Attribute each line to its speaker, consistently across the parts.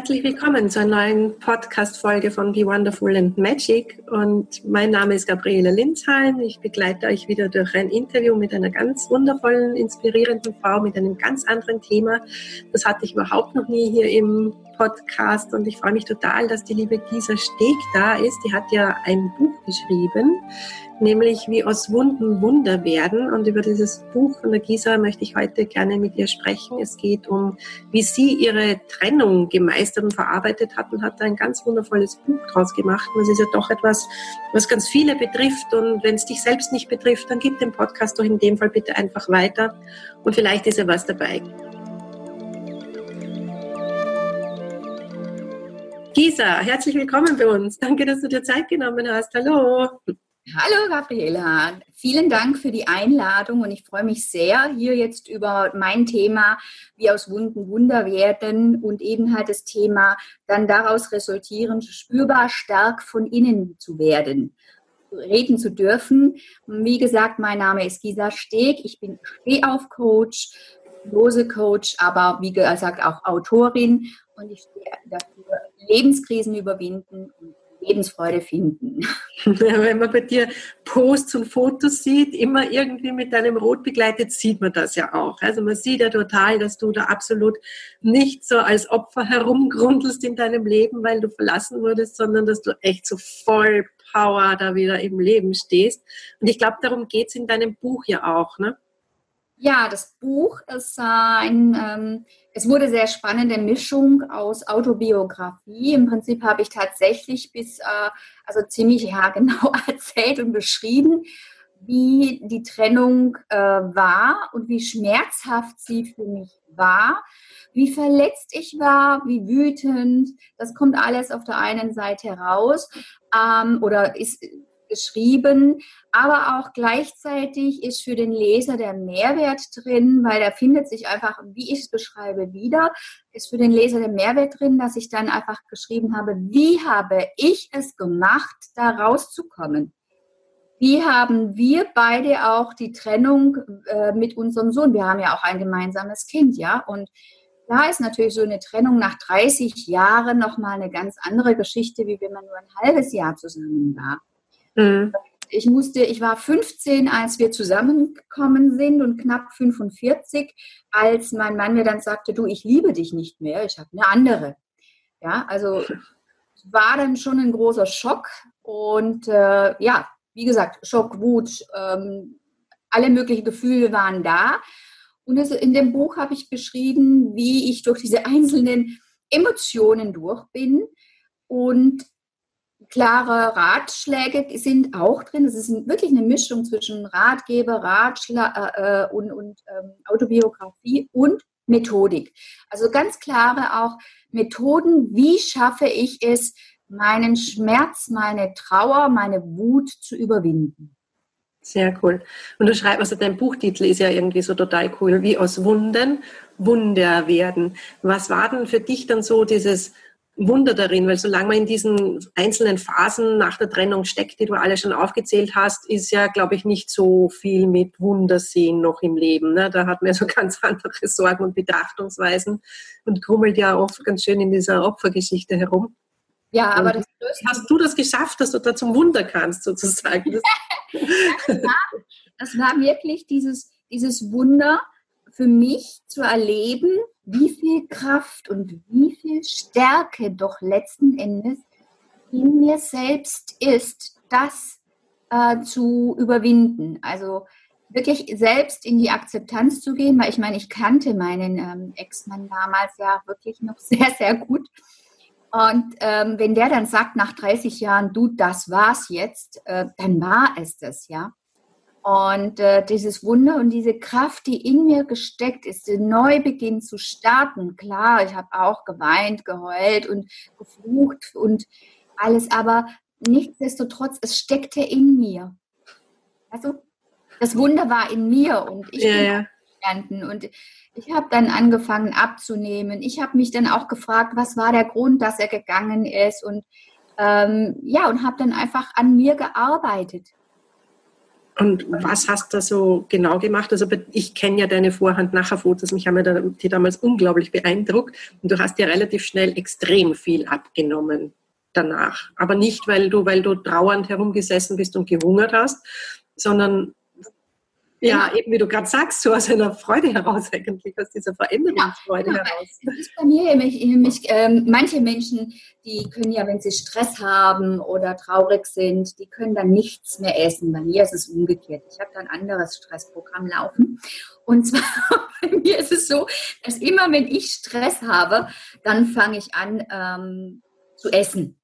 Speaker 1: Herzlich willkommen zu einer neuen Podcast-Folge von Be Wonderful and Magic. Und mein Name ist Gabriele Linzhalm. Ich begleite euch wieder durch ein Interview mit einer ganz wundervollen, inspirierenden Frau mit einem ganz anderen Thema. Das hatte ich überhaupt noch nie hier im Podcast und ich freue mich total, dass die liebe Gisa Steg da ist. Die hat ja ein Buch geschrieben nämlich wie aus Wunden Wunder werden. Und über dieses Buch von der Gisa möchte ich heute gerne mit ihr sprechen. Es geht um, wie sie ihre Trennung gemeistert und verarbeitet hat und hat da ein ganz wundervolles Buch draus gemacht. Und das ist ja doch etwas, was ganz viele betrifft. Und wenn es dich selbst nicht betrifft, dann gib den Podcast doch in dem Fall bitte einfach weiter. Und vielleicht ist ja was dabei. Gisa, herzlich willkommen bei uns. Danke, dass du dir Zeit genommen hast. Hallo.
Speaker 2: Hallo Gabriela, vielen Dank für die Einladung und ich freue mich sehr, hier jetzt über mein Thema, wie aus Wunden Wunder werden und eben halt das Thema dann daraus resultierend spürbar stark von innen zu werden, reden zu dürfen. Wie gesagt, mein Name ist Gisa Steg, ich bin Stehauf-Coach, Lose-Coach, aber wie gesagt auch Autorin und ich stehe dafür, Lebenskrisen überwinden und Lebensfreude finden.
Speaker 1: Wenn man bei dir Posts und Fotos sieht, immer irgendwie mit deinem Rot begleitet, sieht man das ja auch. Also man sieht ja total, dass du da absolut nicht so als Opfer herumgrundelst in deinem Leben, weil du verlassen wurdest, sondern dass du echt so voll Power da wieder im Leben stehst. Und ich glaube, darum geht es in deinem Buch ja auch, ne?
Speaker 2: Ja, das Buch ist ein, ähm, es wurde sehr spannende Mischung aus Autobiografie. Im Prinzip habe ich tatsächlich bis, äh, also ziemlich haargenau erzählt und beschrieben, wie die Trennung äh, war und wie schmerzhaft sie für mich war, wie verletzt ich war, wie wütend. Das kommt alles auf der einen Seite raus ähm, oder ist geschrieben, aber auch gleichzeitig ist für den Leser der Mehrwert drin, weil er findet sich einfach, wie ich es beschreibe, wieder, ist für den Leser der Mehrwert drin, dass ich dann einfach geschrieben habe, wie habe ich es gemacht, da rauszukommen? Wie haben wir beide auch die Trennung äh, mit unserem Sohn? Wir haben ja auch ein gemeinsames Kind, ja, und da ist natürlich so eine Trennung nach 30 Jahren nochmal eine ganz andere Geschichte, wie wenn man nur ein halbes Jahr zusammen war. Mhm. Ich musste, ich war 15, als wir zusammengekommen sind und knapp 45, als mein Mann mir dann sagte, du, ich liebe dich nicht mehr, ich habe eine andere. Ja, also war dann schon ein großer Schock und äh, ja, wie gesagt, Schock, Wut, ähm, alle möglichen Gefühle waren da. Und in dem Buch habe ich beschrieben, wie ich durch diese einzelnen Emotionen durch bin und klare Ratschläge sind auch drin. Es ist wirklich eine Mischung zwischen Ratgeber, Ratschlag äh, äh, und, und ähm, Autobiografie und Methodik. Also ganz klare auch Methoden, wie schaffe ich es, meinen Schmerz, meine Trauer, meine Wut zu überwinden.
Speaker 1: Sehr cool. Und du schreibst, also dein Buchtitel ist ja irgendwie so total cool, wie aus Wunden Wunder werden. Was war denn für dich dann so dieses Wunder darin, weil solange man in diesen einzelnen Phasen nach der Trennung steckt, die du alle schon aufgezählt hast, ist ja, glaube ich, nicht so viel mit Wundersehen noch im Leben. Ne? Da hat man so ganz andere Sorgen und Betrachtungsweisen und krummelt ja oft ganz schön in dieser Opfergeschichte herum. Ja, aber das hast du das geschafft, dass du da zum Wunder kannst, sozusagen?
Speaker 2: das, war, das war wirklich dieses, dieses Wunder für mich zu erleben, wie viel Kraft und wie viel Stärke doch letzten Endes in mir selbst ist, das äh, zu überwinden. Also wirklich selbst in die Akzeptanz zu gehen, weil ich meine, ich kannte meinen ähm, Ex-Mann damals ja wirklich noch sehr, sehr gut. Und ähm, wenn der dann sagt nach 30 Jahren, du, das war's jetzt, äh, dann war es das, ja. Und äh, dieses Wunder und diese Kraft, die in mir gesteckt ist, den Neubeginn zu starten. Klar, ich habe auch geweint, geheult und geflucht und alles, aber nichtsdestotrotz, es steckte in mir. Also das Wunder war in mir und ich ja, bin ja. und ich habe dann angefangen abzunehmen. Ich habe mich dann auch gefragt, was war der Grund, dass er gegangen ist und ähm, ja und habe dann einfach an mir gearbeitet.
Speaker 1: Und was hast du so genau gemacht? Also ich kenne ja deine Vorhand-Nachher-Fotos, mich haben ja die damals unglaublich beeindruckt. Und du hast ja relativ schnell extrem viel abgenommen danach. Aber nicht, weil du, weil du trauernd herumgesessen bist und gehungert hast, sondern ja, eben wie du gerade sagst, so aus einer Freude heraus eigentlich, aus dieser Veränderungsfreude ja, heraus.
Speaker 2: Es ist bei mir nämlich, nämlich ähm, manche Menschen, die können ja, wenn sie Stress haben oder traurig sind, die können dann nichts mehr essen. Bei mir ist es umgekehrt. Ich habe da ein anderes Stressprogramm laufen. Und zwar bei mir ist es so, dass immer, wenn ich Stress habe, dann fange ich an ähm, zu essen.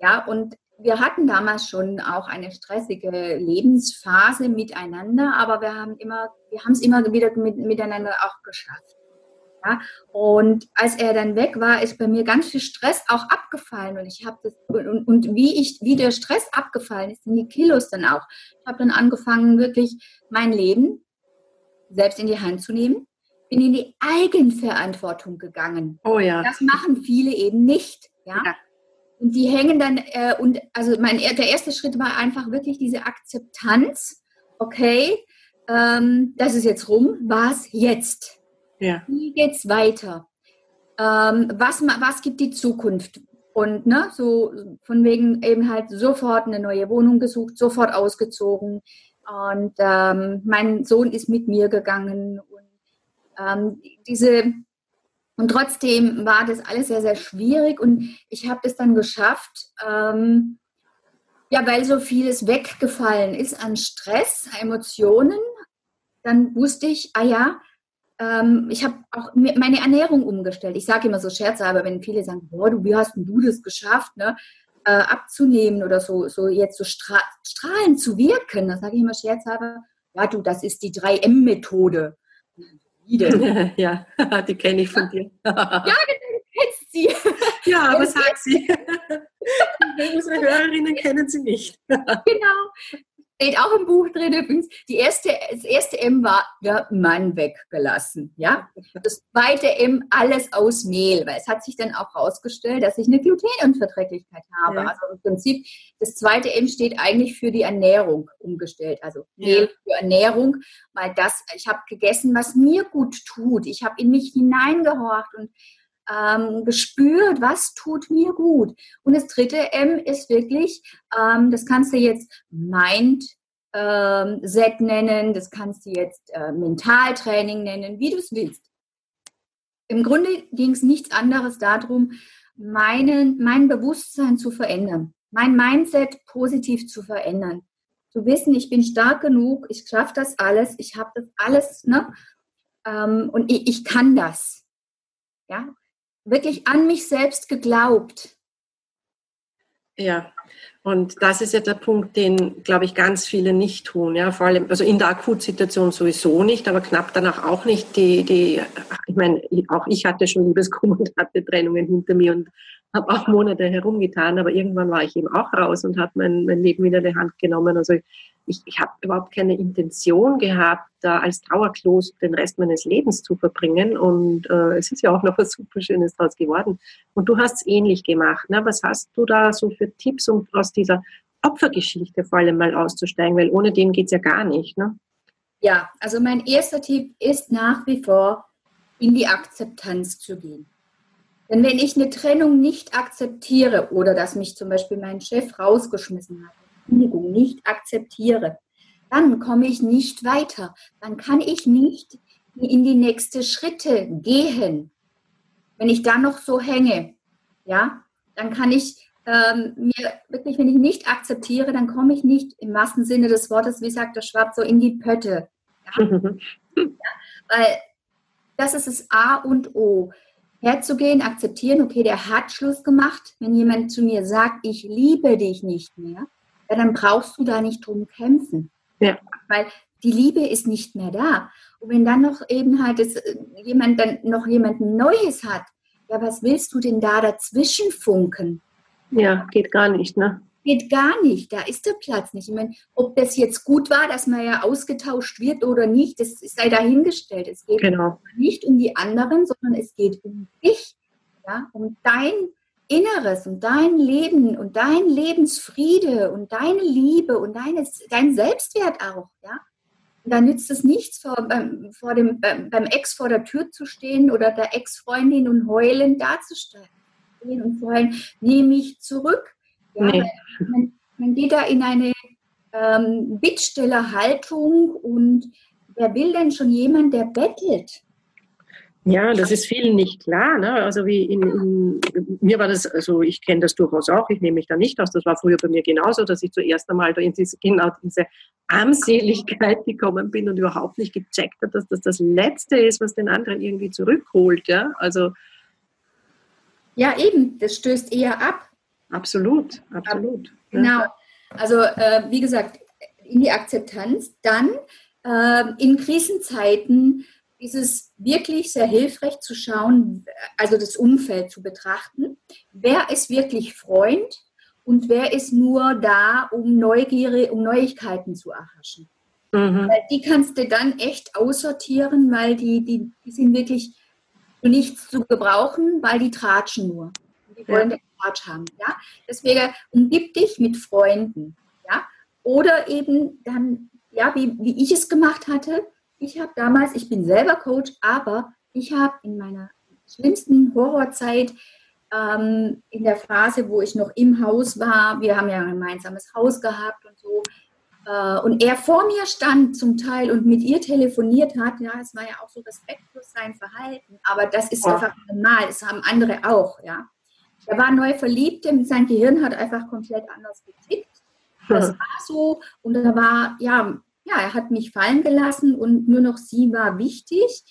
Speaker 2: Ja, und wir hatten damals schon auch eine stressige Lebensphase miteinander, aber wir haben immer, wir haben es immer wieder mit, miteinander auch geschafft. Ja, und als er dann weg war, ist bei mir ganz viel Stress auch abgefallen und ich habe das und, und, wie ich wie der Stress abgefallen ist, sind die Kilos dann auch. Ich habe dann angefangen wirklich mein Leben selbst in die Hand zu nehmen, bin in die Eigenverantwortung gegangen.
Speaker 1: Oh ja.
Speaker 2: Das machen viele eben nicht. Ja. ja. Und die hängen dann, äh, und also mein, der erste Schritt war einfach wirklich diese Akzeptanz. Okay, ähm, das ist jetzt rum. Was jetzt? Ja. Wie geht's weiter? Ähm, was, was gibt die Zukunft? Und ne, so von wegen eben halt sofort eine neue Wohnung gesucht, sofort ausgezogen. Und ähm, mein Sohn ist mit mir gegangen. Und ähm, diese und trotzdem war das alles sehr, sehr schwierig und ich habe das dann geschafft, ähm, ja, weil so vieles weggefallen ist an Stress, Emotionen. Dann wusste ich, ah ja, ähm, ich habe auch meine Ernährung umgestellt. Ich sage immer so scherzhalber, wenn viele sagen, boah, du, wie hast du das geschafft, ne? Äh, abzunehmen oder so, so jetzt so stra strahlend zu wirken. Da sage ich immer scherzhalber, ja du, das ist die 3M-Methode.
Speaker 1: Wie ja, die kenne ich von dir.
Speaker 2: ja, du kennst sie.
Speaker 1: Ja, aber sag sie. Unsere Hörerinnen kennen sie nicht.
Speaker 2: genau steht auch im Buch drin übrigens, die erste, das erste M war der Mann weggelassen. Ja? Das zweite M alles aus Mehl, weil es hat sich dann auch herausgestellt, dass ich eine Glutenunverträglichkeit habe. Ja. Also im Prinzip, das zweite M steht eigentlich für die Ernährung umgestellt. Also Mehl ja. für Ernährung, weil das, ich habe gegessen, was mir gut tut. Ich habe in mich hineingehorcht und ähm, gespürt, was tut mir gut. Und das dritte M ist wirklich, ähm, das kannst du jetzt Mind ähm, Set nennen, das kannst du jetzt äh, Mentaltraining nennen, wie du es willst. Im Grunde ging es nichts anderes darum, meinen, mein Bewusstsein zu verändern, mein Mindset positiv zu verändern. Zu wissen, ich bin stark genug, ich schaffe das alles, ich habe das alles, ne? Ähm, und ich, ich kann das. Ja, wirklich an mich selbst geglaubt.
Speaker 1: Ja, und das ist ja der Punkt, den, glaube ich, ganz viele nicht tun. Ja, vor allem, also in der Akutsituation sowieso nicht, aber knapp danach auch nicht. Die, die, ich meine, auch ich hatte schon Liebeskummer und hatte Trennungen hinter mir und habe auch Monate herumgetan, aber irgendwann war ich eben auch raus und habe mein, mein Leben wieder in die Hand genommen. Also ich, ich habe überhaupt keine Intention gehabt, da als Trauerklos den Rest meines Lebens zu verbringen. Und äh, es ist ja auch noch was super Schönes daraus geworden. Und du hast es ähnlich gemacht. Ne? Was hast du da so für Tipps, um aus dieser Opfergeschichte vor allem mal auszusteigen? Weil ohne den geht es ja gar nicht. Ne?
Speaker 2: Ja, also mein erster Tipp ist nach wie vor, in die Akzeptanz zu gehen. Denn wenn ich eine Trennung nicht akzeptiere oder dass mich zum Beispiel mein Chef rausgeschmissen hat, nicht akzeptiere, dann komme ich nicht weiter. Dann kann ich nicht in die nächsten Schritte gehen. Wenn ich da noch so hänge, ja, dann kann ich ähm, mir wirklich, wenn ich nicht akzeptiere, dann komme ich nicht im wahrsten Sinne des Wortes, wie sagt der Schwarz, so in die Pötte. Ja? ja, weil das ist das A und O herzugehen, akzeptieren, okay, der hat Schluss gemacht. Wenn jemand zu mir sagt, ich liebe dich nicht mehr, ja, dann brauchst du da nicht drum kämpfen. Ja. Weil die Liebe ist nicht mehr da. Und wenn dann noch eben halt das, äh, jemand dann noch jemand Neues hat, ja, was willst du denn da dazwischen funken?
Speaker 1: Ja, geht gar nicht, ne?
Speaker 2: Geht gar nicht, da ist der Platz nicht. Ich meine, ob das jetzt gut war, dass man ja ausgetauscht wird oder nicht, das sei dahingestellt. Es geht genau. nicht um die anderen, sondern es geht um dich, ja, um dein Inneres und dein Leben und dein Lebensfriede und deine Liebe und deine, dein Selbstwert auch, ja. Und da nützt es nichts, vor, beim, vor dem, beim, beim Ex vor der Tür zu stehen oder der Ex-Freundin und heulend dazustehen und heulen, nehme mich zurück. Ja, nee. man, man, geht da in eine ähm, Bittstellerhaltung und wer will denn schon jemand, der bettelt?
Speaker 1: Ja, das ist vielen nicht klar. Ne? Also wie in, in, mir war das, also ich kenne das durchaus auch, ich nehme mich da nicht aus. Das war früher bei mir genauso, dass ich zuerst einmal in diese, genau diese Armseligkeit gekommen bin und überhaupt nicht gecheckt habe, dass das das Letzte ist, was den anderen irgendwie zurückholt. Ja, also
Speaker 2: ja eben, das stößt eher ab.
Speaker 1: Absolut, absolut.
Speaker 2: Genau. Also äh, wie gesagt, in die Akzeptanz, dann äh, in Krisenzeiten ist es wirklich sehr hilfreich zu schauen, also das Umfeld zu betrachten. Wer ist wirklich Freund und wer ist nur da, um Neugierde, um Neuigkeiten zu erhaschen? Mhm. Die kannst du dann echt aussortieren, weil die, die, die sind wirklich für nichts zu gebrauchen, weil die tratschen nur. Die wollen ja. den Tratsch haben. Ja? Deswegen umgib dich mit Freunden. Ja? Oder eben dann, ja, wie, wie ich es gemacht hatte, ich habe damals, ich bin selber Coach, aber ich habe in meiner schlimmsten Horrorzeit ähm, in der Phase, wo ich noch im Haus war, wir haben ja ein gemeinsames Haus gehabt und so, äh, und er vor mir stand zum Teil und mit ihr telefoniert hat, ja, es war ja auch so respektlos sein Verhalten, aber das ist ja. einfach normal, das haben andere auch, ja. Er war neu verliebt, sein Gehirn hat einfach komplett anders getickt. Das war so und da war, ja, ja, er hat mich fallen gelassen und nur noch sie war wichtig.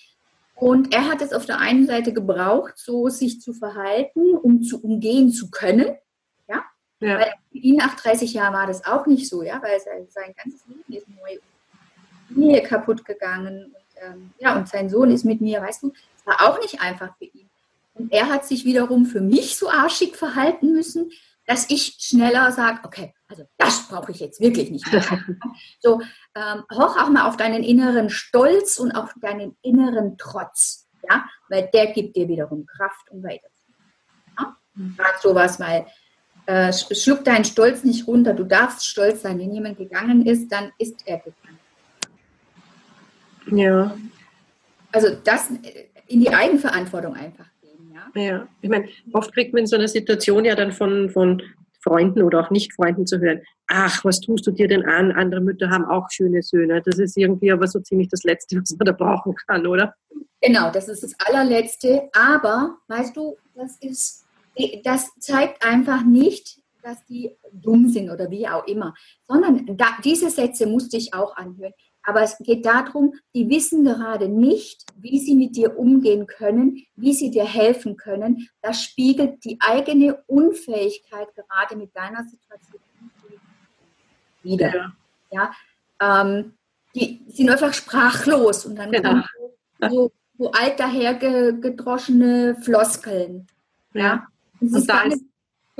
Speaker 2: Und er hat es auf der einen Seite gebraucht, so sich zu verhalten, um zu umgehen zu können. Ja. ja. Weil für ihn nach 30 Jahren war das auch nicht so, ja, weil sein, sein ganzes Leben ist neu mir kaputt gegangen. Und, ähm, ja, und sein Sohn ist mit mir, weißt du, es war auch nicht einfach für ihn. Und er hat sich wiederum für mich so arschig verhalten müssen, dass ich schneller sage, okay, also das brauche ich jetzt wirklich nicht mehr. so, ähm, hoch auch mal auf deinen inneren Stolz und auf deinen inneren Trotz, ja, weil der gibt dir wiederum Kraft, um weiterzumachen. Ja? Mhm. Gerade sowas, weil äh, schluck deinen Stolz nicht runter, du darfst stolz sein. Wenn jemand gegangen ist, dann ist er gegangen.
Speaker 1: Ja.
Speaker 2: Also das äh, in die Eigenverantwortung einfach.
Speaker 1: Ja, ich meine, oft kriegt man in so einer Situation ja dann von, von Freunden oder auch Nicht-Freunden zu hören, ach, was tust du dir denn an? Andere Mütter haben auch schöne Söhne. Das ist irgendwie aber so ziemlich das Letzte, was man da brauchen kann, oder?
Speaker 2: Genau, das ist das allerletzte. Aber, weißt du, das ist, das zeigt einfach nicht, dass die dumm sind oder wie auch immer, sondern da, diese Sätze musste ich auch anhören. Aber es geht darum, die wissen gerade nicht, wie sie mit dir umgehen können, wie sie dir helfen können. Das spiegelt die eigene Unfähigkeit gerade mit deiner Situation wieder. Ja. ja ähm, die sind einfach sprachlos und dann genau. kommen so, so alt dahergedroschene Floskeln. Ja. ja. Und, und da ist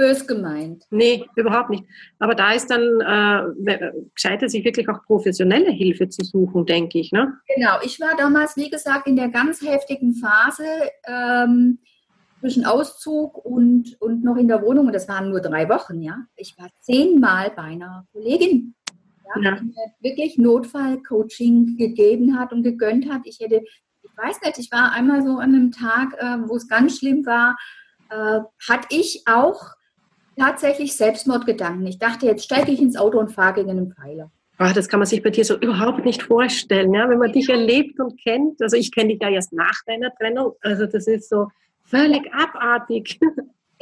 Speaker 2: bös gemeint.
Speaker 1: Nee, überhaupt nicht. Aber da ist dann äh, gescheiter, sich wirklich auch professionelle Hilfe zu suchen, denke ich. Ne?
Speaker 2: Genau, ich war damals, wie gesagt, in der ganz heftigen Phase ähm, zwischen Auszug und, und noch in der Wohnung. Und das waren nur drei Wochen, ja. Ich war zehnmal bei einer Kollegin, ja, ja. die mir wirklich Notfallcoaching gegeben hat und gegönnt hat. Ich hätte, ich weiß nicht, ich war einmal so an einem Tag, äh, wo es ganz schlimm war, äh, hatte ich auch tatsächlich Selbstmordgedanken. Ich dachte, jetzt steige ich ins Auto und fahre gegen einen Pfeiler.
Speaker 1: Ach, das kann man sich bei dir so überhaupt nicht vorstellen, ja? wenn man dich erlebt und kennt. Also ich kenne dich ja erst nach deiner Trennung. Also das ist so völlig abartig.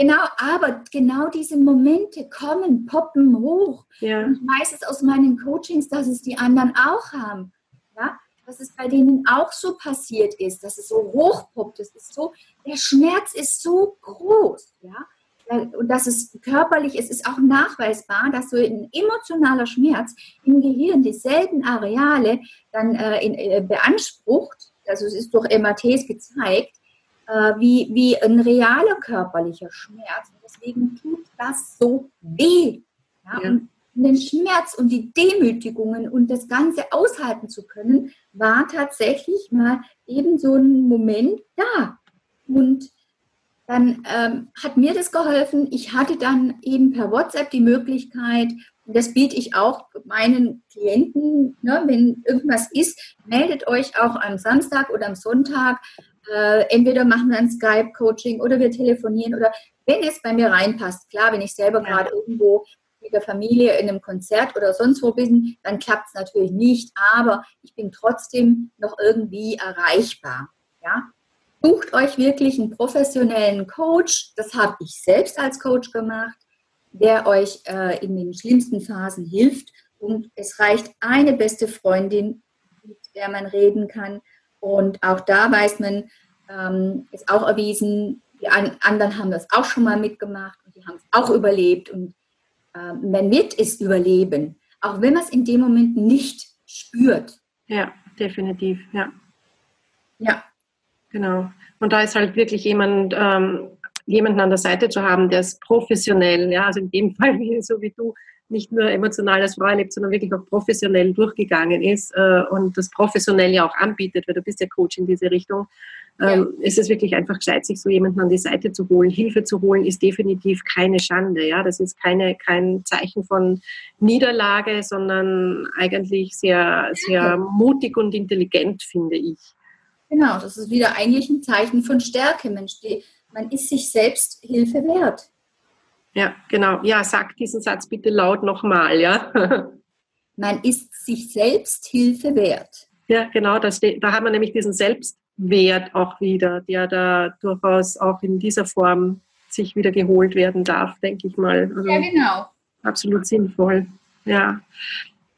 Speaker 2: Genau, aber genau diese Momente kommen, poppen hoch. Ja. Und meistens aus meinen Coachings, dass es die anderen auch haben. Ja? Dass es bei denen auch so passiert ist, dass es so hochpoppt. Das ist so, der Schmerz ist so groß. Ja? Und das ist körperlich, es ist auch nachweisbar, dass so ein emotionaler Schmerz im Gehirn dieselben Areale dann äh, in, äh, beansprucht, also es ist durch MRTs gezeigt, äh, wie, wie ein realer körperlicher Schmerz. Und deswegen tut das so weh. Ja? Ja. Und den Schmerz und die Demütigungen und das Ganze aushalten zu können, war tatsächlich mal eben so ein Moment da. Und dann ähm, hat mir das geholfen. Ich hatte dann eben per WhatsApp die Möglichkeit, und das biete ich auch meinen Klienten, ne, wenn irgendwas ist, meldet euch auch am Samstag oder am Sonntag. Äh, entweder machen wir ein Skype-Coaching oder wir telefonieren oder wenn es bei mir reinpasst. Klar, wenn ich selber ja. gerade irgendwo mit der Familie in einem Konzert oder sonst wo bin, dann klappt es natürlich nicht, aber ich bin trotzdem noch irgendwie erreichbar. Ja? Sucht euch wirklich einen professionellen Coach. Das habe ich selbst als Coach gemacht der euch äh, in den schlimmsten Phasen hilft. Und es reicht eine beste Freundin, mit der man reden kann. Und auch da weiß man, ähm, ist auch erwiesen, die anderen haben das auch schon mal mitgemacht und die haben es auch überlebt. Und äh, man wird es überleben, auch wenn man es in dem Moment nicht spürt.
Speaker 1: Ja, definitiv, ja.
Speaker 2: Ja.
Speaker 1: Genau. Und da ist halt wirklich jemand, ähm, jemanden an der Seite zu haben, der es professionell, ja, also in dem Fall so wie du, nicht nur emotional als Frau erlebt, sondern wirklich auch professionell durchgegangen ist äh, und das professionell ja auch anbietet, weil du bist ja Coach in diese Richtung, ähm, ja. ist es wirklich einfach gescheit, sich so jemanden an die Seite zu holen. Hilfe zu holen ist definitiv keine Schande, ja, das ist keine, kein Zeichen von Niederlage, sondern eigentlich sehr, sehr mutig und intelligent, finde ich.
Speaker 2: Genau, das ist wieder eigentlich ein Zeichen von Stärke. Mensch, die, man ist sich selbst Hilfe wert.
Speaker 1: Ja, genau. Ja, sag diesen Satz bitte laut nochmal, ja.
Speaker 2: man ist sich selbst Hilfe wert.
Speaker 1: Ja, genau. Das, da haben wir nämlich diesen Selbstwert auch wieder, der da durchaus auch in dieser Form sich wieder geholt werden darf, denke ich mal.
Speaker 2: Also ja, genau.
Speaker 1: Absolut sinnvoll. Ja.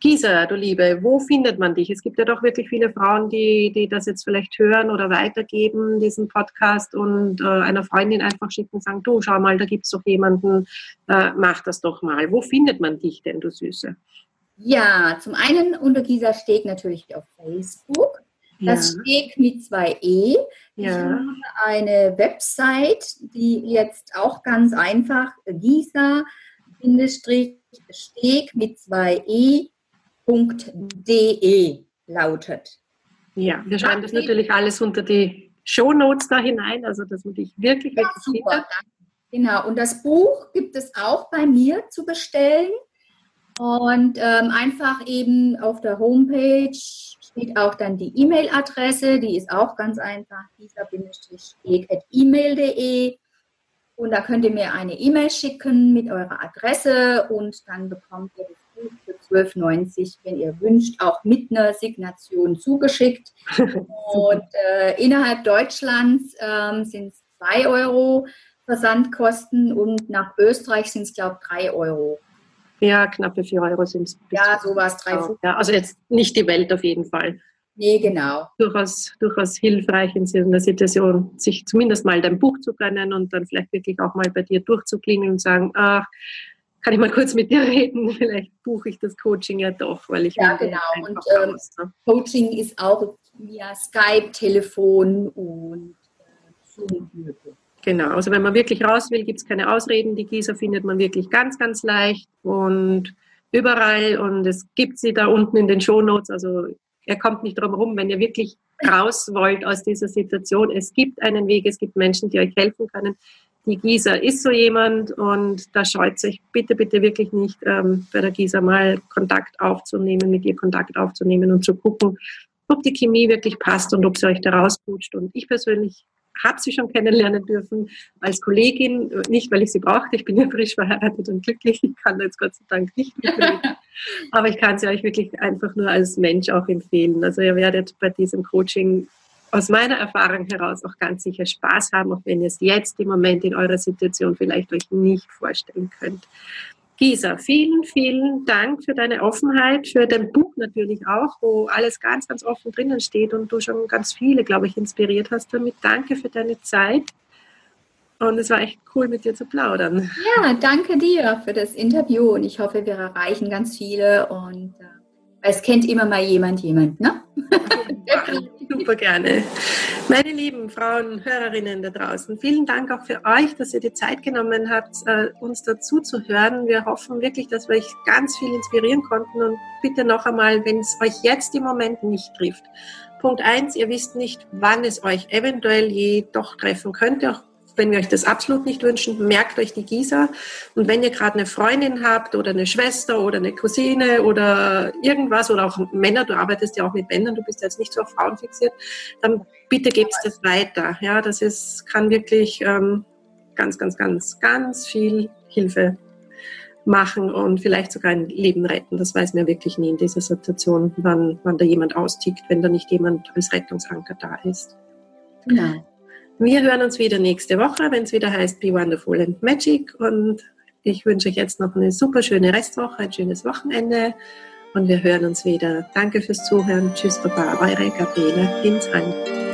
Speaker 1: Gisa, du Liebe, wo findet man dich? Es gibt ja doch wirklich viele Frauen, die, die das jetzt vielleicht hören oder weitergeben, diesen Podcast und äh, einer Freundin einfach schicken und sagen, du, schau mal, da gibt es doch jemanden, äh, mach das doch mal. Wo findet man dich denn, du Süße?
Speaker 2: Ja, zum einen unter Gisa Steg natürlich auf Facebook. Das ja. Steg mit zwei E. Ja. Ich habe eine Website, die jetzt auch ganz einfach Gisa-Steg mit zwei E www.de lautet.
Speaker 1: Ja, wir schreiben das natürlich alles unter die Show Notes da hinein, also dass man dich wirklich, ja, wirklich super,
Speaker 2: Genau, und das Buch gibt es auch bei mir zu bestellen. Und ähm, einfach eben auf der Homepage steht auch dann die E-Mail-Adresse, die ist auch ganz einfach, dieser-eg.email.de. Und da könnt ihr mir eine E-Mail schicken mit eurer Adresse und dann bekommt ihr das Buch für 12,90, wenn ihr wünscht, auch mit einer Signation zugeschickt. Und äh, innerhalb Deutschlands ähm, sind es 2 Euro Versandkosten und nach Österreich sind es, glaube ich, 3 Euro.
Speaker 1: Ja, knappe 4 Euro sind es.
Speaker 2: Ja, sowas, 3
Speaker 1: Euro. Ja, also jetzt nicht die Welt auf jeden Fall.
Speaker 2: Nee, genau.
Speaker 1: Durchaus, durchaus hilfreich in so einer Situation, sich zumindest mal dein Buch zu gönnen und dann vielleicht wirklich auch mal bei dir durchzuklingeln und sagen, ach, kann ich mal kurz mit dir reden? Vielleicht buche ich das Coaching ja doch, weil ich.
Speaker 2: Ja, genau. Und ähm, raus, ne? Coaching ist auch via Skype, Telefon und äh, Zoom.
Speaker 1: Genau, also wenn man wirklich raus will, gibt es keine Ausreden. Die Gießer findet man wirklich ganz, ganz leicht und überall. Und es gibt sie da unten in den Shownotes. Also er kommt nicht drum herum, wenn ihr wirklich raus wollt aus dieser Situation. Es gibt einen Weg, es gibt Menschen, die euch helfen können die Gisa ist so jemand und da scheut sich bitte, bitte wirklich nicht, ähm, bei der Gisa mal Kontakt aufzunehmen, mit ihr Kontakt aufzunehmen und zu gucken, ob die Chemie wirklich passt und ob sie euch da rausputscht. Und ich persönlich habe sie schon kennenlernen dürfen als Kollegin, nicht weil ich sie brauchte, ich bin ja frisch verheiratet und glücklich, ich kann da jetzt Gott sei Dank nicht mitreden, aber ich kann sie euch wirklich einfach nur als Mensch auch empfehlen. Also ihr werdet bei diesem Coaching aus meiner Erfahrung heraus auch ganz sicher Spaß haben, auch wenn ihr es jetzt im Moment in eurer Situation vielleicht euch nicht vorstellen könnt. Gisa, vielen, vielen Dank für deine Offenheit, für dein Buch natürlich auch, wo alles ganz, ganz offen drinnen steht und du schon ganz viele, glaube ich, inspiriert hast damit. Danke für deine Zeit. Und es war echt cool, mit dir zu plaudern.
Speaker 2: Ja, danke dir für das Interview und ich hoffe, wir erreichen ganz viele und äh, es kennt immer mal jemand jemand, ne?
Speaker 1: Super gerne. Meine lieben Frauen, Hörerinnen da draußen, vielen Dank auch für euch, dass ihr die Zeit genommen habt, äh, uns dazu zu hören. Wir hoffen wirklich, dass wir euch ganz viel inspirieren konnten und bitte noch einmal, wenn es euch jetzt im Moment nicht trifft. Punkt eins: ihr wisst nicht, wann es euch eventuell je doch treffen könnte, auch wenn wir euch das absolut nicht wünschen, merkt euch die Gisa. Und wenn ihr gerade eine Freundin habt oder eine Schwester oder eine Cousine oder irgendwas oder auch Männer, du arbeitest ja auch mit Männern, du bist jetzt nicht so auf Frauen fixiert, dann bitte gebt das weiter. Ja, das ist, kann wirklich ähm, ganz, ganz, ganz, ganz viel Hilfe machen und vielleicht sogar ein Leben retten. Das weiß man wirklich nie in dieser Situation, wann, wann da jemand austickt, wenn da nicht jemand als Rettungsanker da ist. Genau. Wir hören uns wieder nächste Woche, wenn es wieder heißt Be Wonderful and Magic. Und ich wünsche euch jetzt noch eine super schöne Restwoche, ein schönes Wochenende. Und wir hören uns wieder. Danke fürs Zuhören. Tschüss, Baba, eure Gabriele Hinsheim.